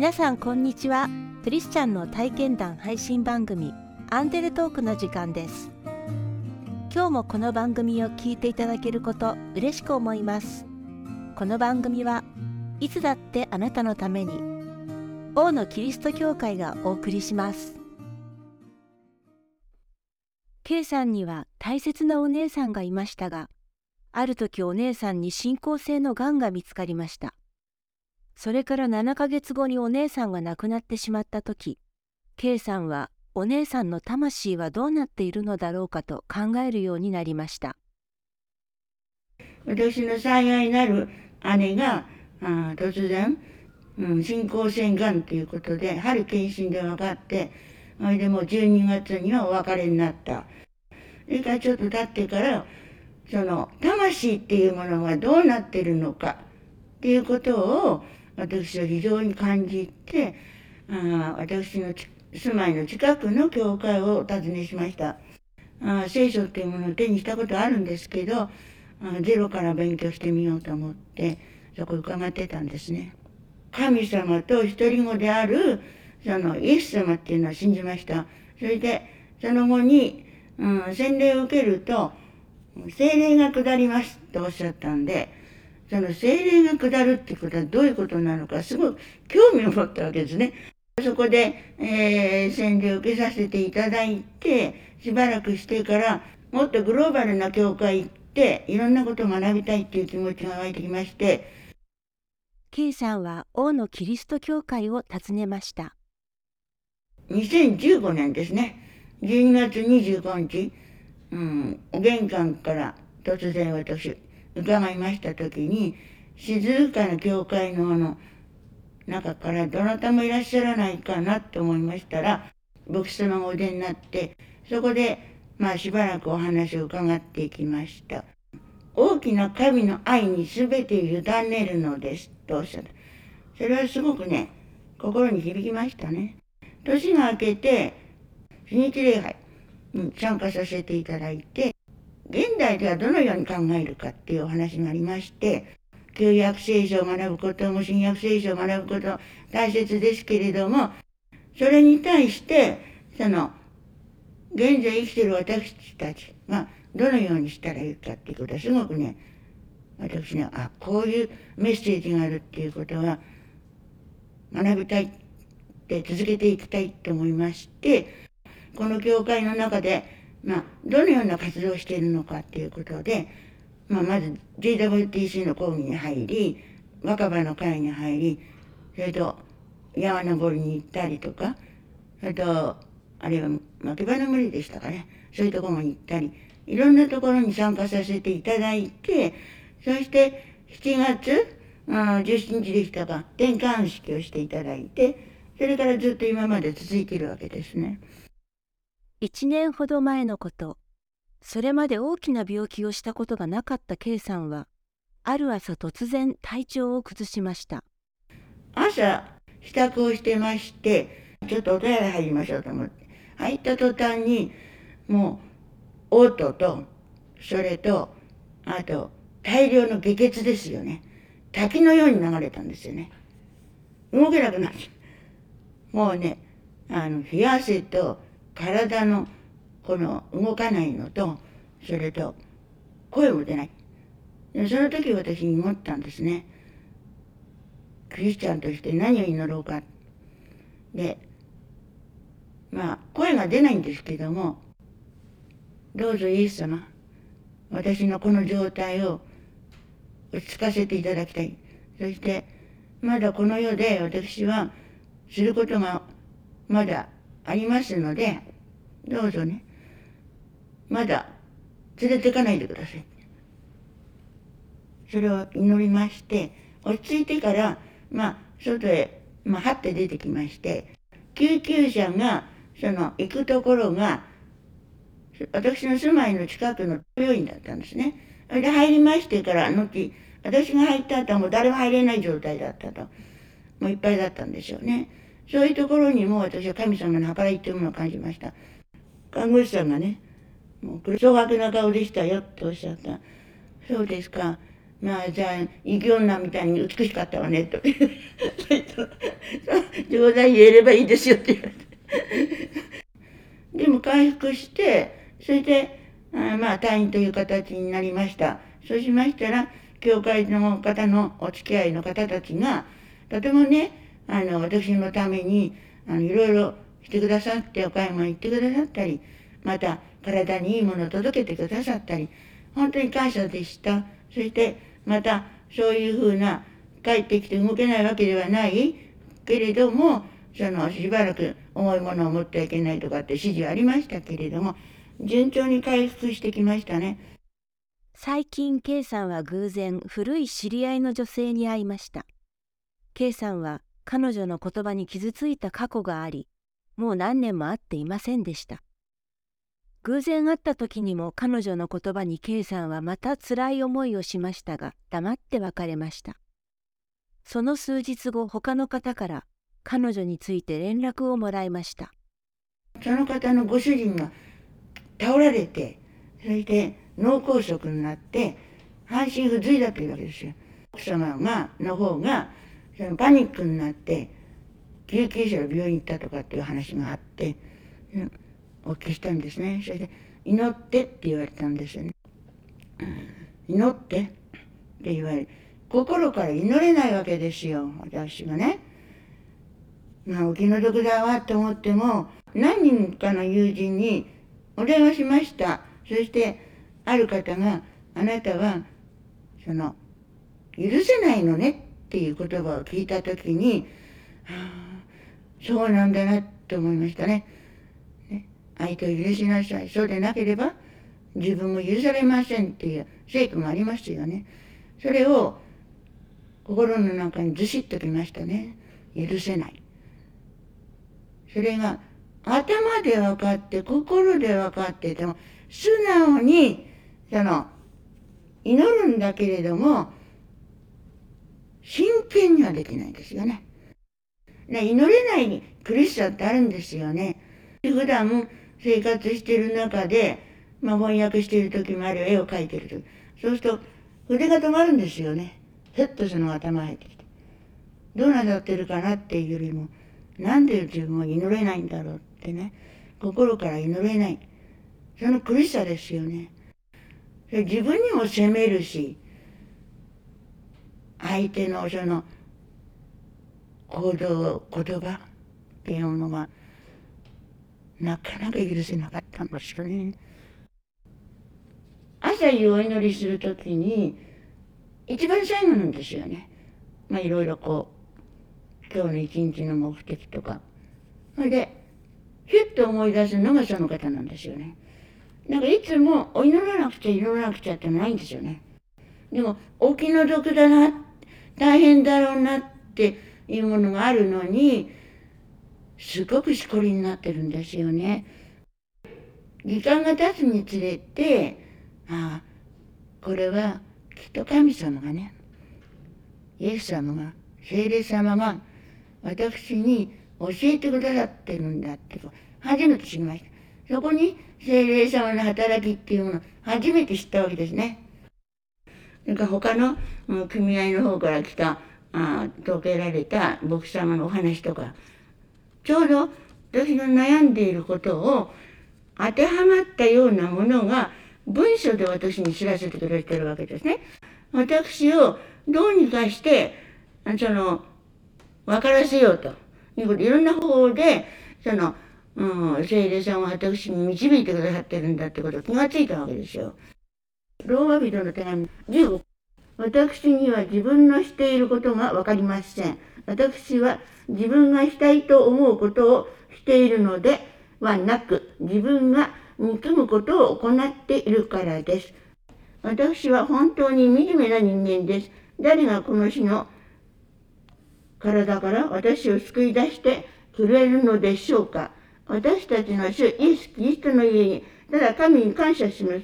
皆さんこんにちは。クリスチャンの体験談配信番組アンデルトークの時間です。今日もこの番組を聞いていただけること嬉しく思います。この番組はいつだってあなたのために王のキリスト教会がお送りします。K さんには大切なお姉さんがいましたがある時お姉さんに進行性のがんが見つかりました。それから7ヶ月後にお姉さんが亡くなってしまった時 K さんはお姉さんの魂はどうなっているのだろうかと考えるようになりました。私の最愛なる姉があ突然、うん、進行腺がんということで春検診で分かってそれでもう12月にはお別れになった。それからちょっと経ってからその魂っていうものがどうなってるのかっていうことを私は非常に感じてあ私の住まいの近くの教会をお訪ねしました。あ聖書っていうものを手にしたことあるんですけどあゼロから勉強してみようと思ってそこ伺ってたんですね。神様と独り子であるそのイエス様っていうのは信じました。それでその後に、うん、洗礼を受けると精霊が下りますとおっしゃったんでその精霊が下るってことはどういうことなのかすごく興味を持ったわけですね。そこで、えー、洗礼を受けさせていただいてしばらくしてからもっとグローバルな教会行っていろんなことを学びたいっていう気持ちが湧いてきまして。K さんは王のキリスト教会を訪ねました。2015年ですね。12月25日、うん、玄関から突然私伺いました時に静かな教会のあの中からどなたもいらっしゃらないかなと思いましたら牧師様がお出になってそこでまあしばらくお話を伺っていきました。大きな神の愛に全て委ねるのですとおっしゃった。それはすごくね心に響きましたね。年が明けて日にち礼拝に参加させていただいて現代ではどのように考えるかっていうお話がありまして旧約聖書を学ぶことも新約聖書を学ぶこと大切ですけれどもそれに対してその現在生きてる私たちがどのようにしたらいいかっていうことはすごくね私ねあこういうメッセージがあるっていうことは学びたいって続けていきたいって思いましてこの教会の中でまあ、どのような活動をしているのかっていうことで、まあ、まず JWTC の講義に入り若葉の会に入りそれと山登りに行ったりとかそれとあるいは牧場の森でしたかねそういうところに行ったりいろんなところに参加させていただいてそして7月あ17日でしたか転換式をしていただいてそれからずっと今まで続いているわけですね。1年ほど前のこと、それまで大きな病気をしたことがなかった K さんは、ある朝突然体調を崩しました。朝、支度をしてまして、ちょっとお手洗い入りましょうと思って。入った途端に、もう、嘔吐と、それと、あと、大量の下血ですよね。滝のように流れたんですよね。動けなくなって。もうね、あの、冷や汗と、体のこの動かないのとそれと声も出ない。その時私に思ったんですね。クリスチャンとして何を祈ろうか。でまあ声が出ないんですけどもどうぞイエス様私のこの状態を落ち着かせていただきたい。そしてまだこの世で私はすることがまだありますのでどうぞねまだ連れてかないでくださいそれを祈りまして落ち着いてからまあ外へ、まあ、はって出てきまして救急車がその行くところが私の住まいの近くの病院だったんですね。それで入りましてから後私が入った後はもう誰も入れない状態だったともういっぱいだったんでしょうね。そういうところにも私は神様の計らいというものを感じました。看護師さんがね、もう、凶悪な顔でしたよっておっしゃった。そうですか。まあじゃあ生き女みたいに美しかったわねと 冗談言えればいいですよって言われてでも回復してそれであまあ退院という形になりましたそうしましたら教会の方のお付き合いの方たちがとてもねあの私のためにあのいろいろしてくださってお買い物行ってくださったりまた体にいいものを届けてくださったり本当に感謝でしたそしてまたそういうふうな帰ってきて動けないわけではないけれどもそのしばらく重いものを持ってはいけないとかって指示ありましたけれども順調に回復してきましたね。最近 K さんは偶然古い知り合いの女性に会いました。K さんは彼女の言葉に傷ついた過去があり、もう何年も会っていませんでした。偶然会った時にも彼女の言葉に K さんはまた辛い思いをしましたが黙って別れました。その数日後他の方から彼女について連絡をもらいました。その方のご主人が倒られてそれで脳梗塞になって半身不随だというわけですよ。奥様がの方がそのパニックになって救急車で病院行ったとかっていう話があって。お聞きしたんですねそれで「祈って」って言われたんですよね。祈ってって言われ心から祈れないわけですよ私がね。まあお気の毒だわと思っても何人かの友人にお電話しましたそしてある方が「あなたはその許せないのね」っていう言葉を聞いた時に「はあそうなんだな」って思いましたね。相手を許しなさい。そうでなければ自分も許されませんっていう聖句がありますよね。それを心の中にずしっときましたね。許せない。それが頭で分かって心で分かってても素直にその祈るんだけれども真剣にはできないですよね。ね祈れない苦しさってあるんですよね。普段生活してる中で、まあ、翻訳してる時もある絵を描いてる時。そうすると筆が止まるんですよね。ふっとその頭入ってきて。どうなさってるかなっていうよりもなんで自分は祈れないんだろうってね。心から祈れない。その苦しさですよね。自分にも責めるし相手のその行動言葉っていうのがなかなか許せなかったんですよね。朝夕お祈りする時に一番最後なんですよね。まあいろいろこう今日の一日の目的とか。それでひゅっと思い出すのがその方なんですよね。なんかいつもお祈らなくちゃ祈らなくちゃってないんですよね。でもお気の毒だな大変だろうなっていうものがあるのにすごくしこりになってるんですよね。時間が経つにつれてああこれはきっと神様がねイエス様が聖霊様が私に教えてくださってるんだって初めて知りました。そこに聖霊様の働きっていうものを初めて知ったわけですね。なんか他の組合の方から来たあ解けられた牧師様のお話とかちょうど私の悩んでいることを当てはまったようなものが文章で私に知らせてくれてるわけですね。私をどうにかしてその分からせようということいろんな方法でその、うん、聖霊さんは私に導いてくださってるんだってことを気がついたわけですよ。ローマ人の手紙15私には自分のしていることが分かりません。私は自分がしたいと思うことをしているのではなく、自分が憎むことを行っているからです。私は本当に惨めな人間です。誰がこの死の体から私を救い出してくれるのでしょうか私たちの主イエス・キリストの家に、ただ神に感謝します。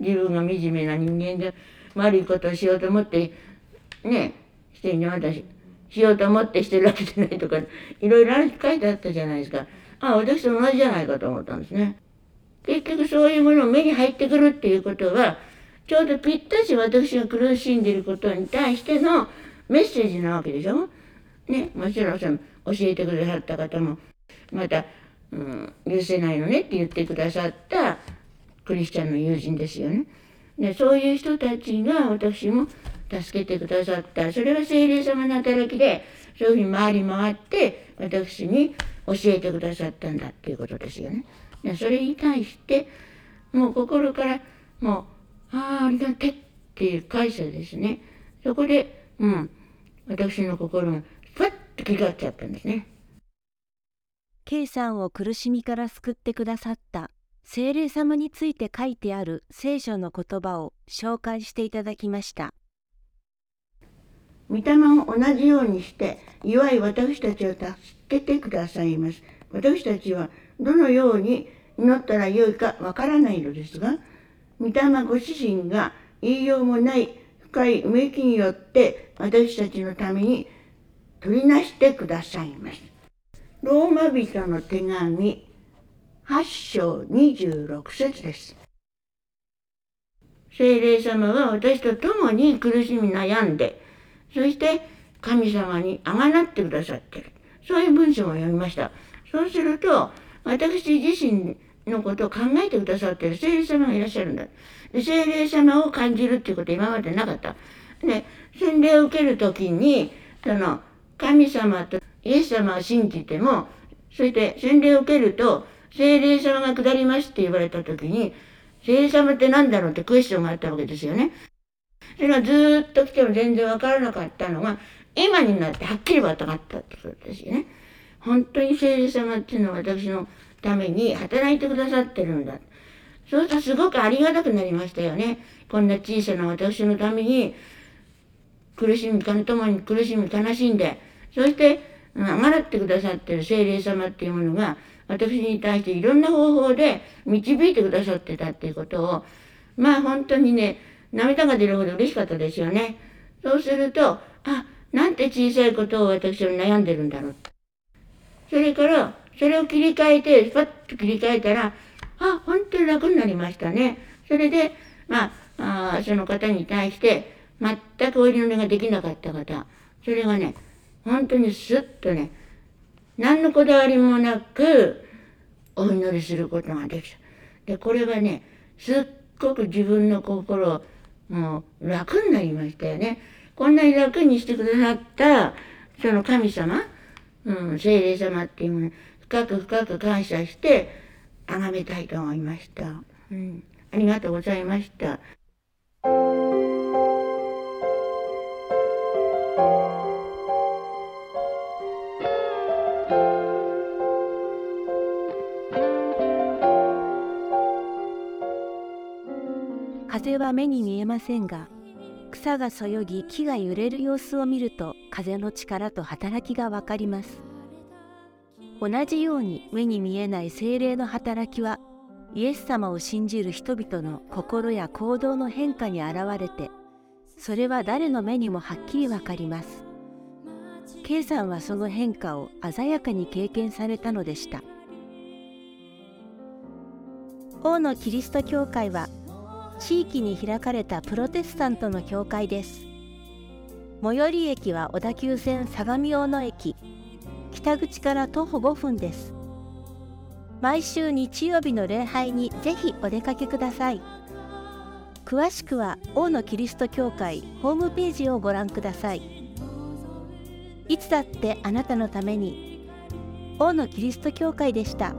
自分が惨めな人間で悪いことをしようと思って、ね、してんじゃ私。しようと思ってしてるわけじゃないとか、いろいろ書いてあったじゃないですか。ああ、私と同じじゃないかと思ったんですね。結局そういうものを目に入ってくるっていうことは、ちょうどぴったし私が苦しんでいることに対してのメッセージなわけでしょ。ね、もちろんその教えてくださった方もまた、うん、許せないのねって言ってくださったクリスチャンの友人ですよね。でそういう人たちが私も助けてくださったそれが精霊様の働きでそういうふうに回り回って私に教えてくださったんだっていうことですよね。でそれに対してもう心からもう「ああありがて」っていう感謝ですね。そこで、うん、私の心がふわっと気がっちゃったんですね。K さんを苦しみから救ってくださった精霊様について書いてある聖書の言葉を紹介していただきました。御霊を同じようにして、祝い私たちを助けてくださいます。私たちはどのように祈ったらよいかわからないのですが、御霊ご自身が言いようもない深いうめきによって私たちのために取りなしてくださいます。ローマ人の手紙8章26節です。聖霊様は私と共に苦しみ悩んで、そして神様にあがなってくださってる。そういう文章を読みました。そうすると、私自身のことを考えてくださってる聖霊様がいらっしゃるんだ。で聖霊様を感じるっていうことは今までなかった。で、洗礼を受けるときに、その、神様とイエス様を信じても、そして洗礼を受けると、聖霊様が下りますって言われたときに、聖霊様って何だろうってクエスチョンがあったわけですよね。それがずっと来ても全然わからなかったのが、今になってはっきり分かったってことですよね。本当に聖霊様っていうのは私のために働いてくださってるんだ。そうするとすごくありがたくなりましたよね。こんな小さな私のために、苦しみ、金ともに苦しみ、悲しんで、そして、あがってくださってる聖霊様っていうものが、私に対していろんな方法で導いてくださってたっていうことを、まあ本当にね、涙が出るほど嬉しかったですよね。そうすると、あ、なんて小さいことを私は悩んでるんだろう。それから、それを切り替えて、パッと切り替えたら、あ、本当に楽になりましたね。それで、まあ、あその方に対して、全くお祈りができなかった方、それがね、本当にスッとね、何のこだわりもなく、お祈りすることができた。で、これがね、すっごく自分の心、もう楽になりましたよね。こんなに楽にしてくださった、その神様、うん、聖霊様っていうもの、深く深く感謝して、崇めたいと思いました。うん、ありがとうございました。は目に見えませんが草がそよぎ木が揺れる様子を見ると風の力と働きがわかります。同じように目に見えない精霊の働きはイエス様を信じる人々の心や行動の変化に現れてそれは誰の目にもはっきりわかります。K さんはその変化を鮮やかに経験されたのでした。王のキリスト教会は地域に開かれたプロテスタントの教会です。最寄り駅は小田急線相模大野駅。北口から徒歩5分です。毎週日曜日の礼拝にぜひお出かけください。詳しくは大野キリスト教会ホームページをご覧ください。いつだってあなたのために。大野キリスト教会でした。